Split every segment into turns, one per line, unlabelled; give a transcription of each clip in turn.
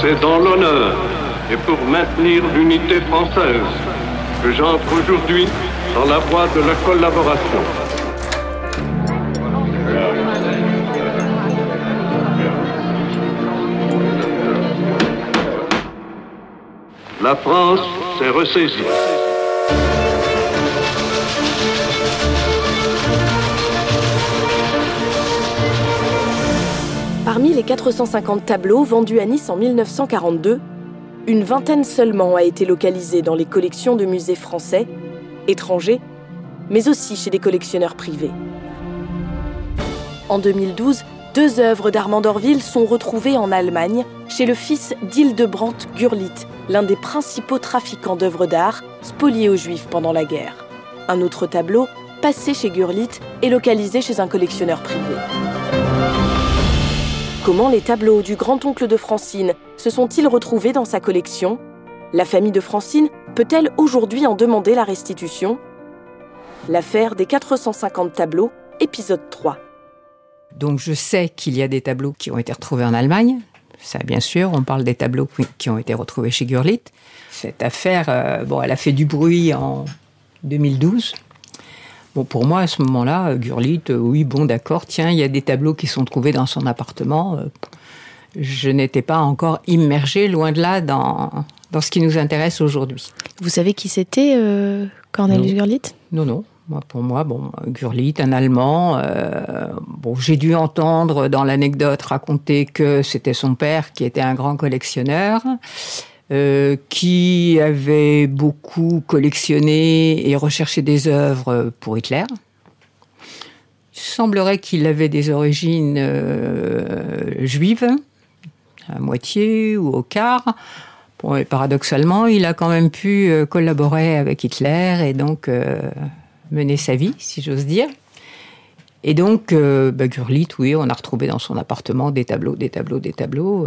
c'est dans l'honneur et pour maintenir l'unité française que j'entre aujourd'hui dans la voie de la collaboration. La France s'est ressaisie.
Les 450 tableaux vendus à Nice en 1942, une vingtaine seulement a été localisée dans les collections de musées français, étrangers, mais aussi chez des collectionneurs privés. En 2012, deux œuvres d'Armand d'Orville sont retrouvées en Allemagne chez le fils d'Hildebrandt Gurlitt, l'un des principaux trafiquants d'œuvres d'art spoliés aux Juifs pendant la guerre. Un autre tableau, passé chez Gurlitt, est localisé chez un collectionneur privé. Comment les tableaux du grand-oncle de Francine se sont-ils retrouvés dans sa collection? La famille de Francine peut-elle aujourd'hui en demander la restitution? L'affaire des 450 tableaux, épisode 3.
Donc je sais qu'il y a des tableaux qui ont été retrouvés en Allemagne. Ça, bien sûr, on parle des tableaux qui ont été retrouvés chez Gurlitt. Cette affaire, euh, bon, elle a fait du bruit en 2012. Bon, pour moi, à ce moment-là, Gurlitt, euh, oui, bon, d'accord, tiens, il y a des tableaux qui sont trouvés dans son appartement. Euh, je n'étais pas encore immergée, loin de là, dans, dans ce qui nous intéresse aujourd'hui.
Vous savez qui c'était, euh, Cornelius Gurlitt?
Non, non. Moi, pour moi, bon, Gurlitt, un Allemand. bon, j'ai dû entendre dans l'anecdote raconter que c'était son père qui était un grand collectionneur. Euh, qui avait beaucoup collectionné et recherché des œuvres pour Hitler. Il semblerait qu'il avait des origines euh, juives, à moitié ou au quart. Paradoxalement, il a quand même pu euh, collaborer avec Hitler et donc mener sa vie, si j'ose dire. Et donc, bah, Gurlitt, oui, on a retrouvé dans son appartement des tableaux, des tableaux, des tableaux.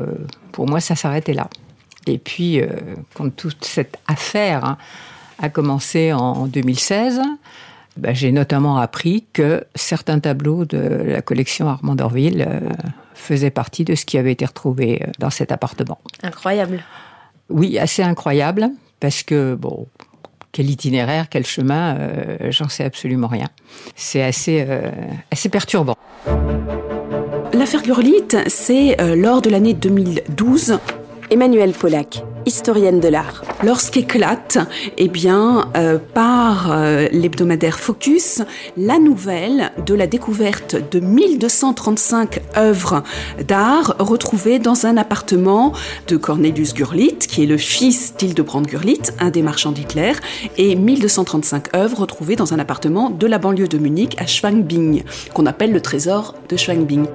pour moi, ça s'arrêtait là. Et puis, euh, quand toute cette affaire hein, a commencé en 2016, bah, j'ai notamment appris que certains tableaux de la collection Armand d'Orville euh, faisaient partie de ce qui avait été retrouvé euh, dans cet appartement.
Incroyable.
Oui, assez incroyable, parce que, bon, quel itinéraire, quel chemin, j'en sais absolument rien. C'est assez, assez perturbant.
L'affaire Gurlitt, c'est lors de l'année 2012
Emmanuelle Pollack, historienne de l'art.
Lorsqu'éclate, eh bien, euh, par euh, l'hebdomadaire Focus, la nouvelle de la découverte de 1235 œuvres d'art retrouvées dans un appartement de Cornelius Gurlitt, qui est le fils d'Hildebrandt Gurlitt, un des marchands d'Hitler, et 1235 œuvres retrouvées dans un appartement de la banlieue de Munich à Schwangbing, qu'on appelle le trésor de Schwangbing.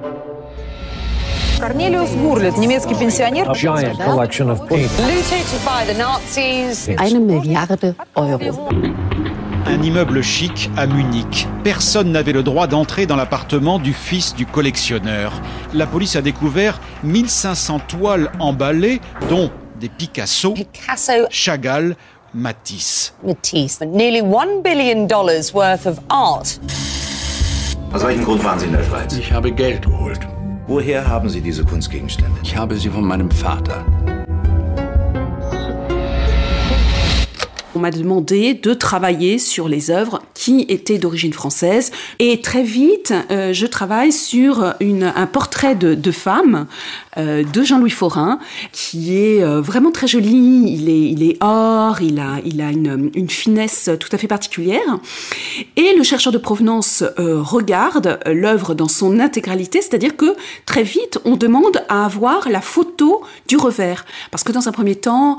Looted by the Nazis.
Eine Milliarde Euro.
Un immeuble chic à Munich. Personne n'avait le droit d'entrer dans l'appartement du fils du collectionneur. La police a découvert 1500 toiles emballées, dont des Picasso,
Picasso.
Chagall, Matisse.
Matisse. Nearly one billion dollars worth of art.
Aus welchem Grund waren Sie in der Schweiz?
Ich habe Geld geholt.
Woher haben Sie diese Kunstgegenstände?
Ich habe sie von meinem Vater.
On m'a demandé de travailler sur les œuvres qui étaient d'origine française. Et très vite, euh, je travaille sur un portrait de, femme euh, de Jean-Louis Forain, qui est euh, vraiment très joli. Il est, or, il a, une, une finesse tout à fait particulière. Et le chercheur de provenance regarde l'œuvre dans son intégralité, c'est-à-dire que très vite, on demande à avoir la photo du revers. Parce que dans un premier temps,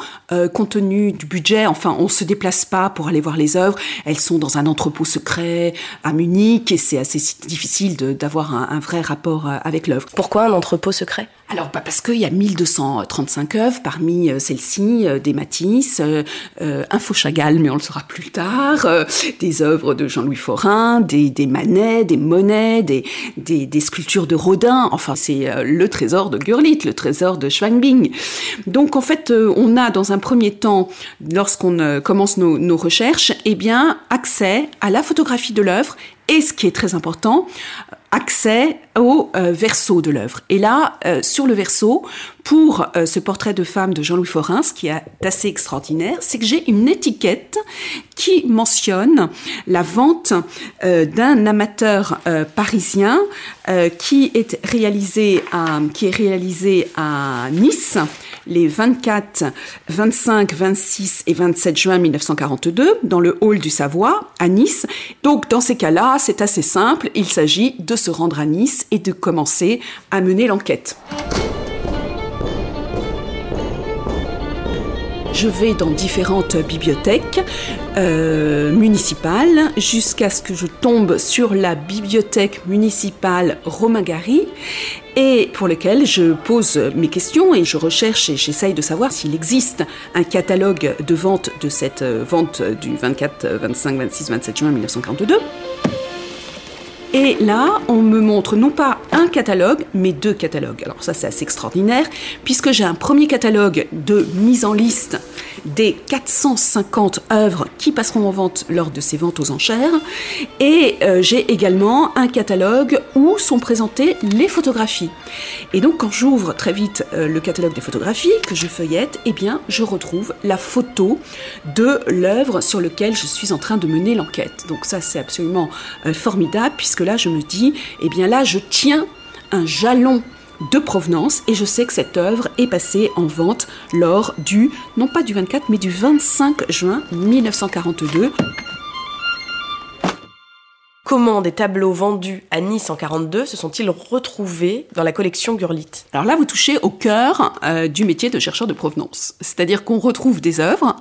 compte tenu du budget, enfin, on se déplace pas pour aller voir les œuvres. Elles sont dans un entrepôt secret à Munich et c'est assez difficile d'avoir un, un, vrai rapport euh, avec l'œuvre.
Pourquoi un entrepôt secret?
Alors, bah parce qu'il y a 1235 œuvres, parmi euh, celles-ci, euh, des Matisse, euh, un faux Chagall, mais on le saura plus tard, euh, des œuvres de Jean-Louis Forain, des, des Manet, des Monet, des, sculptures de Rodin. Enfin, c'est euh, le trésor de Gurlitt, le trésor de Schwangbing. Donc, en fait, on a dans un premier temps, lorsqu'on commence nos, nos recherches, eh bien, accès à la photographie de l'œuvre et ce qui est très important, accès au euh, verso de l'œuvre. Et là, euh, sur le verso, pour euh, ce portrait de femme de Jean-Louis Forin, ce qui est assez extraordinaire, c'est que j'ai une étiquette qui mentionne la vente d'un amateur parisien qui est réalisé à, qui est réalisé à Nice les 24, 25, 26 et 27 juin 1942 dans le hall du Savoie à Nice. Donc dans ces cas-là, c'est assez simple, il s'agit de se rendre à Nice et de commencer à mener l'enquête. Je vais dans différentes bibliothèques euh, municipales jusqu'à ce que je tombe sur la bibliothèque municipale Romain Gary et pour lequel je pose mes questions et je recherche et j'essaye de savoir s'il existe un catalogue de vente de cette euh, vente du 24, 25, 26, 27 juin 1942. Et là, on me montre non pas un catalogue, mais deux catalogues. Alors ça, c'est assez extraordinaire, puisque j'ai un premier catalogue de mise en liste des 450 œuvres qui passeront en vente lors de ces ventes aux enchères. Et euh, j'ai également un catalogue où sont présentées les photographies. Et donc, quand j'ouvre très vite euh, le catalogue des photographies, que je feuillette, eh bien, je retrouve la photo de l'œuvre sur laquelle je suis en train de mener l'enquête. Donc ça, c'est absolument euh, formidable, puisque là, je me dis, eh bien là, je tiens un jalon de provenance et je sais que cette œuvre est passée en vente lors du, non pas du 24, mais du 25 juin 1942.
Comment des tableaux vendus à Nice en 42 se sont-ils retrouvés dans la collection Gurlitt
Alors là, vous touchez au cœur euh, du métier de chercheur de provenance. C'est-à-dire qu'on retrouve des œuvres.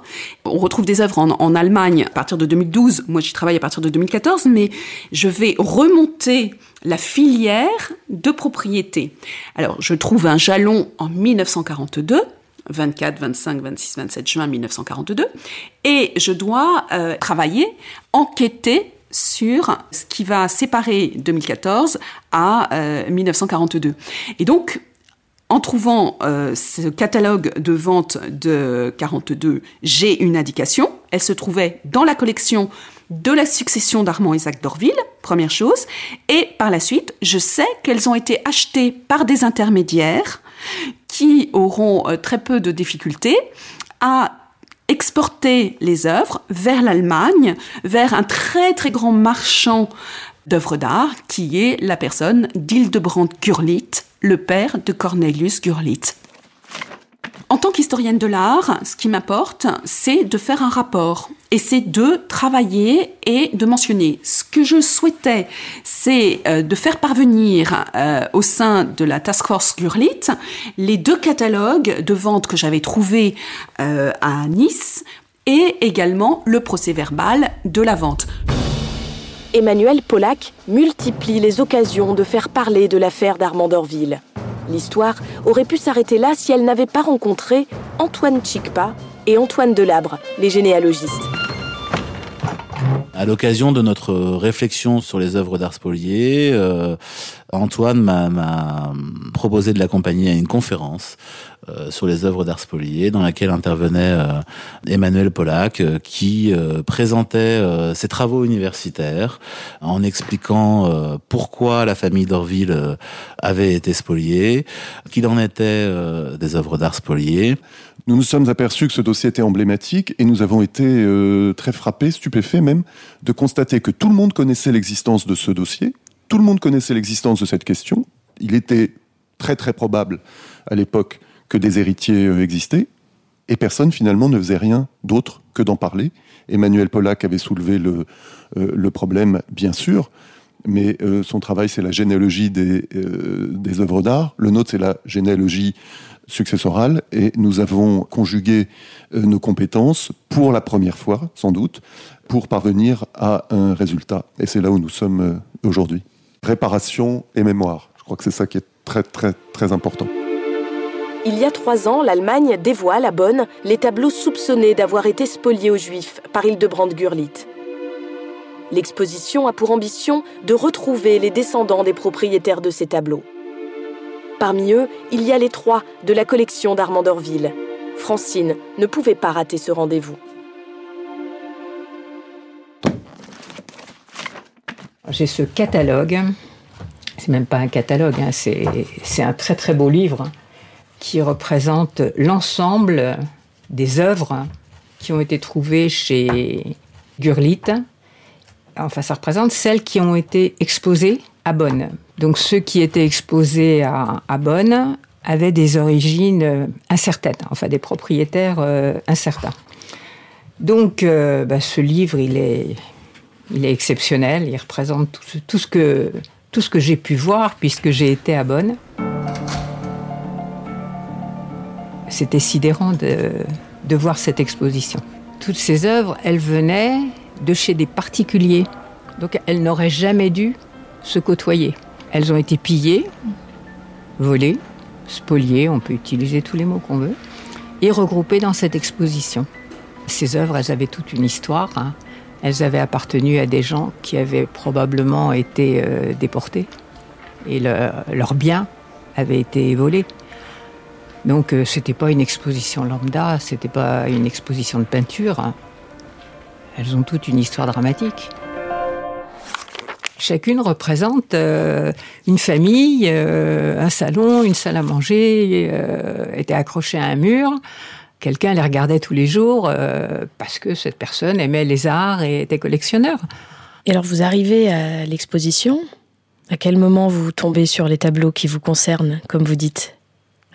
On retrouve des œuvres en, Allemagne à partir de 2012. Moi, j'y travaille à partir de 2014, mais je vais remonter la filière de propriété. Alors, je trouve un jalon en 1942 24, 25, 26, 27 juin 1942, et je dois euh, travailler, enquêter sur ce qui va séparer 2014 à 1942. Euh, Et donc, en trouvant euh, ce catalogue de vente de 42, j'ai une indication. Elle se trouvait dans la collection de la succession d'Armand Isaac d'Orville, première chose. Et par la suite, je sais qu'elles ont été achetées par des intermédiaires qui auront euh, très peu de difficultés à exporter les œuvres vers l'Allemagne, vers un très très grand marchand d'œuvres d'art qui est la personne d'Hildebrand Gurlitt, le père de Cornelius Gurlitt. Qu'historienne de l'art, ce qui m'apporte, c'est de faire un rapport et c'est de travailler et de mentionner. Ce que je souhaitais, c'est euh, de faire parvenir euh, au sein de la Task Force Gurlitt les deux catalogues de vente que j'avais trouvés euh, à Nice et également le procès verbal de la vente.
Emmanuel Pollack multiplie les occasions de faire parler de l'affaire d'Armand d'Orville. L'histoire aurait pu s'arrêter là si elle n'avait pas rencontré Antoine Chikpa et Antoine Delabre, les généalogistes.
À l'occasion de notre réflexion sur les œuvres d'art spoliées, euh, Antoine m'a proposé de l'accompagner à une conférence euh, sur les œuvres d'art spoliées dans laquelle intervenait euh, Emmanuel Pollack qui présentait ses travaux universitaires en expliquant pourquoi la famille d'Orville avait été spoliée, qu'il en était des œuvres d'art spoliées.
Nous nous sommes aperçus que ce dossier était emblématique et nous avons été euh, très frappés, stupéfaits même, de constater que tout le monde connaissait l'existence de ce dossier, tout le monde connaissait l'existence de cette question. Il était très très probable à l'époque que des héritiers euh, existaient et personne finalement ne faisait rien d'autre que d'en parler. Emmanuel Pollack avait soulevé le, euh, le problème, bien sûr, mais son travail, c'est la généalogie des œuvres d'art. Le nôtre, c'est la généalogie successorale et nous avons conjugué euh, nos compétences pour la première fois, sans doute, pour parvenir à un résultat. Et c'est là où nous sommes euh, aujourd'hui. Préparation et mémoire. Je crois que c'est ça qui est très très très important.
Il y a trois ans, l'Allemagne dévoile à Bonn les tableaux soupçonnés d'avoir été spoliés aux Juifs par Hildebrand Gurlitt. L'exposition a pour ambition de retrouver les descendants des propriétaires de ces tableaux. Parmi eux, il y a les trois de la collection d'Armand d'Orville. Francine ne pouvait pas rater ce rendez-vous.
J'ai ce catalogue c'est même pas un catalogue, hein, c'est un très très beau livre qui représente l'ensemble des œuvres qui ont été trouvées chez Gurlit. Enfin, ça représente celles qui ont été exposées à Bonn. Donc ceux qui étaient exposés à, Bonn avaient des origines incertaines, enfin des propriétaires euh, incertains. Donc euh, bah, ce livre, il est, exceptionnel, il représente tout, ce que, j'ai pu voir puisque j'ai été à Bonn. C'était sidérant de voir cette exposition. Toutes ces œuvres, elles venaient de chez des particuliers. Donc elles n'auraient jamais dû se côtoyer. Elles ont été pillées, volées, spoliées, on peut utiliser tous les mots qu'on veut, et regroupées dans cette exposition. Ces œuvres, elles avaient toute une histoire. Hein. Elles avaient appartenu à des gens qui avaient probablement été euh, déportés et leurs biens avaient été volés. Donc euh, c'était pas une exposition lambda, c'était pas une exposition de peinture. Hein. Elles ont toute une histoire dramatique. Chacune représente euh, une famille, euh, un salon, une salle à manger, était accrochée à un mur. Quelqu'un les regardait tous les jours parce que cette personne aimait les arts et était collectionneur.
Et alors vous arrivez à l'exposition. À quel moment vous tombez sur les tableaux qui vous concernent, comme vous dites?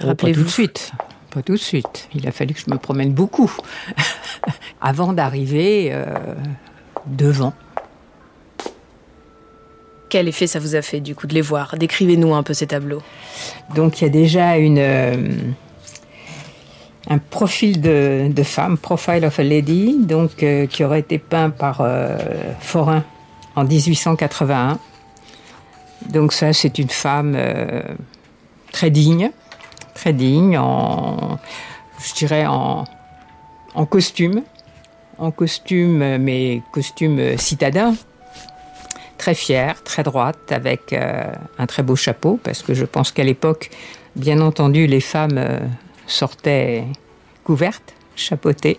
Oh, pas tout de suite. Pas tout de suite. Il a fallu que je me promène beaucoup avant d'arriver euh, devant.
Quel effet ça vous a fait du coup de les voir? Décrivez-nous un peu ces tableaux.
Donc il y a déjà euh, un profil de, femme, Profile of a Lady, donc, euh, qui aurait été peint par Forain en 1881. Donc ça, c'est une femme très digne, très digne, en, je dirais en costume, en costume, mais costume citadin, très fière, très droite, avec euh, un très beau chapeau, parce que je pense qu'à l'époque, bien entendu, les femmes euh, sortaient couvertes, chapeautées.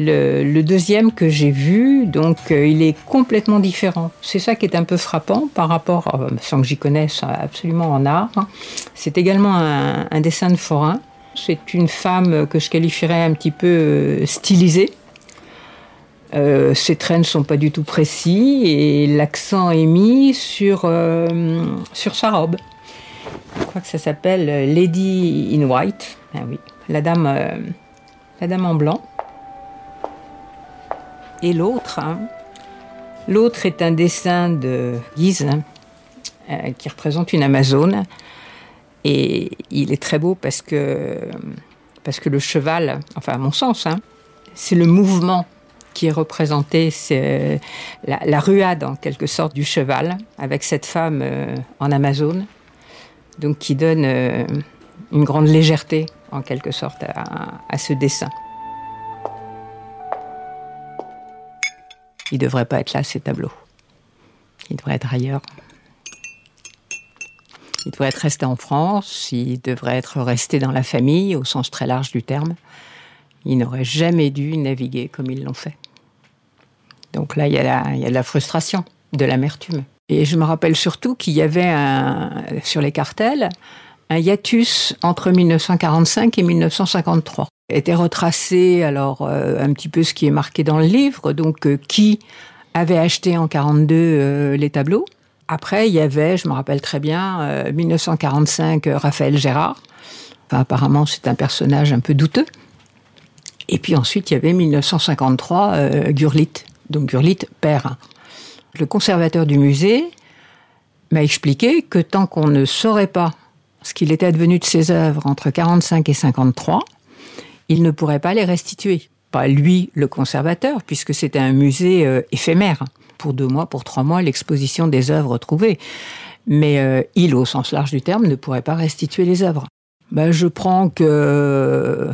Le, deuxième que j'ai vu, donc, euh, il est complètement différent. C'est ça qui est un peu frappant par rapport, sans que j'y connaisse absolument en art. Hein. C'est également un, dessin de forain. C'est une femme que je qualifierais un petit peu euh, ses traits ne sont pas du tout précis et l'accent est mis sur, sur sa robe. Je crois que ça s'appelle Lady in White. Ah oui, la dame, la dame en blanc et l'autre. Hein. L'autre est un dessin de Guise hein, euh, qui représente une Amazone. Et il est très beau parce que, parce que le cheval, enfin à mon sens, hein, c'est le mouvement qui est représenté, c'est la, ruade en quelque sorte du cheval avec cette femme euh, en Amazone, donc qui donne euh, une grande légèreté en quelque sorte à ce dessin. Il ne devrait pas être là, ces tableaux. Il devrait être ailleurs. Il devrait être resté en France, il devrait être resté dans la famille, au sens très large du terme. Il n'aurait jamais dû naviguer comme ils l'ont fait. Donc là, il y, a de la frustration, de l'amertume. Et je me rappelle surtout qu'il y avait sur les cartels un hiatus entre 1945 et 1953 était retracé alors euh, un petit peu ce qui est marqué dans le livre, donc euh, qui avait acheté en 42 euh, les tableaux. Après, il y avait, je me rappelle très bien, 1945 Raphaël Gérard. Apparemment, c'est un personnage un peu douteux. Et puis ensuite, il y avait 1953 Gurlit, donc Gurlit père. Le conservateur du musée m'a expliqué que tant qu'on ne saurait pas ce qu'il était advenu de ses œuvres entre 45 et 53, il ne pourrait pas les restituer. Pas lui, le conservateur, puisque c'était un musée euh, éphémère. Pour deux mois, pour trois mois, l'exposition des œuvres trouvées. Mais euh, il, au sens large du terme, ne pourrait pas restituer les œuvres. Ben, je prends que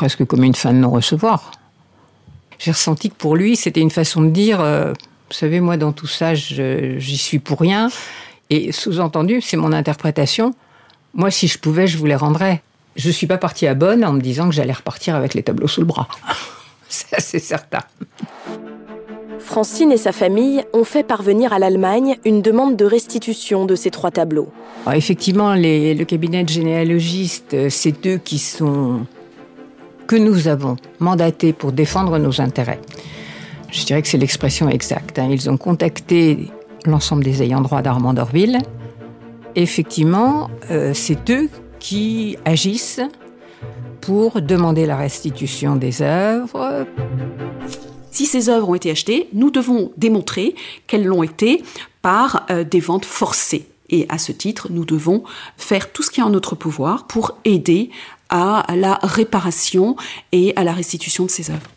presque comme une fin de non-recevoir. J'ai ressenti que pour lui, c'était une façon de dire, euh, vous savez, moi, dans tout ça, j'y suis pour rien. Et sous-entendu, c'est mon interprétation. Moi, si je pouvais, je vous les rendrais. Je ne suis pas partie à Bonn en me disant que j'allais repartir avec les tableaux sous le bras. c'est assez certain.
Francine et sa famille ont fait parvenir à l'Allemagne une demande de restitution de ces trois tableaux.
effectivement, le cabinet de généalogistes, euh, c'est eux qui sont que nous avons mandatés pour défendre nos intérêts. Je dirais que c'est l'expression exacte. Hein. Ils ont contacté l'ensemble des ayants droit d'Armand d'Orville. Effectivement, euh, c'est eux qui agissent pour demander la restitution des œuvres.
Si ces œuvres ont été achetées, nous devons démontrer qu'elles l'ont été par euh, des ventes forcées. Et à ce titre, nous devons faire tout ce qui est en notre pouvoir pour aider à la réparation et à la restitution de ces œuvres.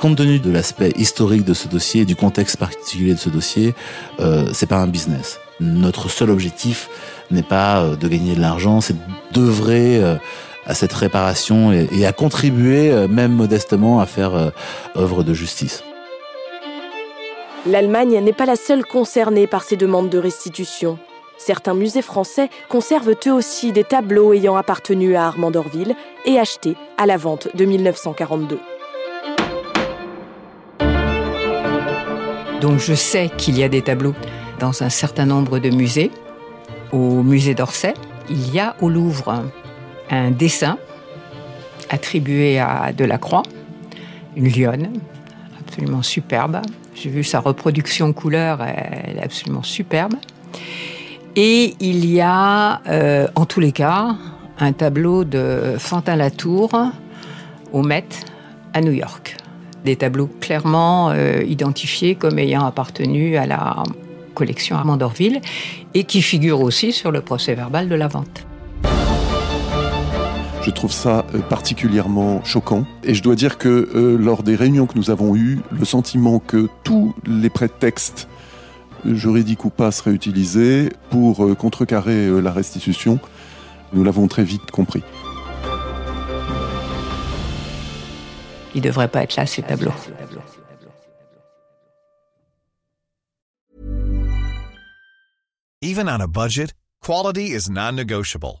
Compte tenu de l'aspect historique de ce dossier et du contexte particulier de ce dossier, euh, c'est pas un business. Notre seul objectif n'est pas euh, de gagner de l'argent, c'est d'œuvrer euh, à cette réparation et, à contribuer, euh, même modestement, à faire œuvre de justice.
L'Allemagne n'est pas la seule concernée par ces demandes de restitution. Certains musées français conservent eux aussi des tableaux ayant appartenu à Armand d'Orville et achetés à la vente de 1942.
Donc je sais qu'il y a des tableaux dans un certain nombre de musées. Au musée d'Orsay, il y a au Louvre un dessin attribué à Delacroix, une lionne, absolument superbe. J'ai vu sa reproduction couleur, elle est absolument superbe. Et il y a, euh, en tous les cas, un tableau de Fantin Latour au Met à New York des tableaux clairement euh, identifiés comme ayant appartenu à la collection Armand d'Orville et qui figurent aussi sur le procès verbal de la vente.
Je trouve ça euh, particulièrement choquant et je dois dire que lors des réunions que nous avons eues, le sentiment que tous les prétextes juridiques ou pas seraient utilisés pour contrecarrer la restitution, nous l'avons très vite compris.
Il devrait pas être là, ces tableaux.
Even on a budget, quality is non-negotiable.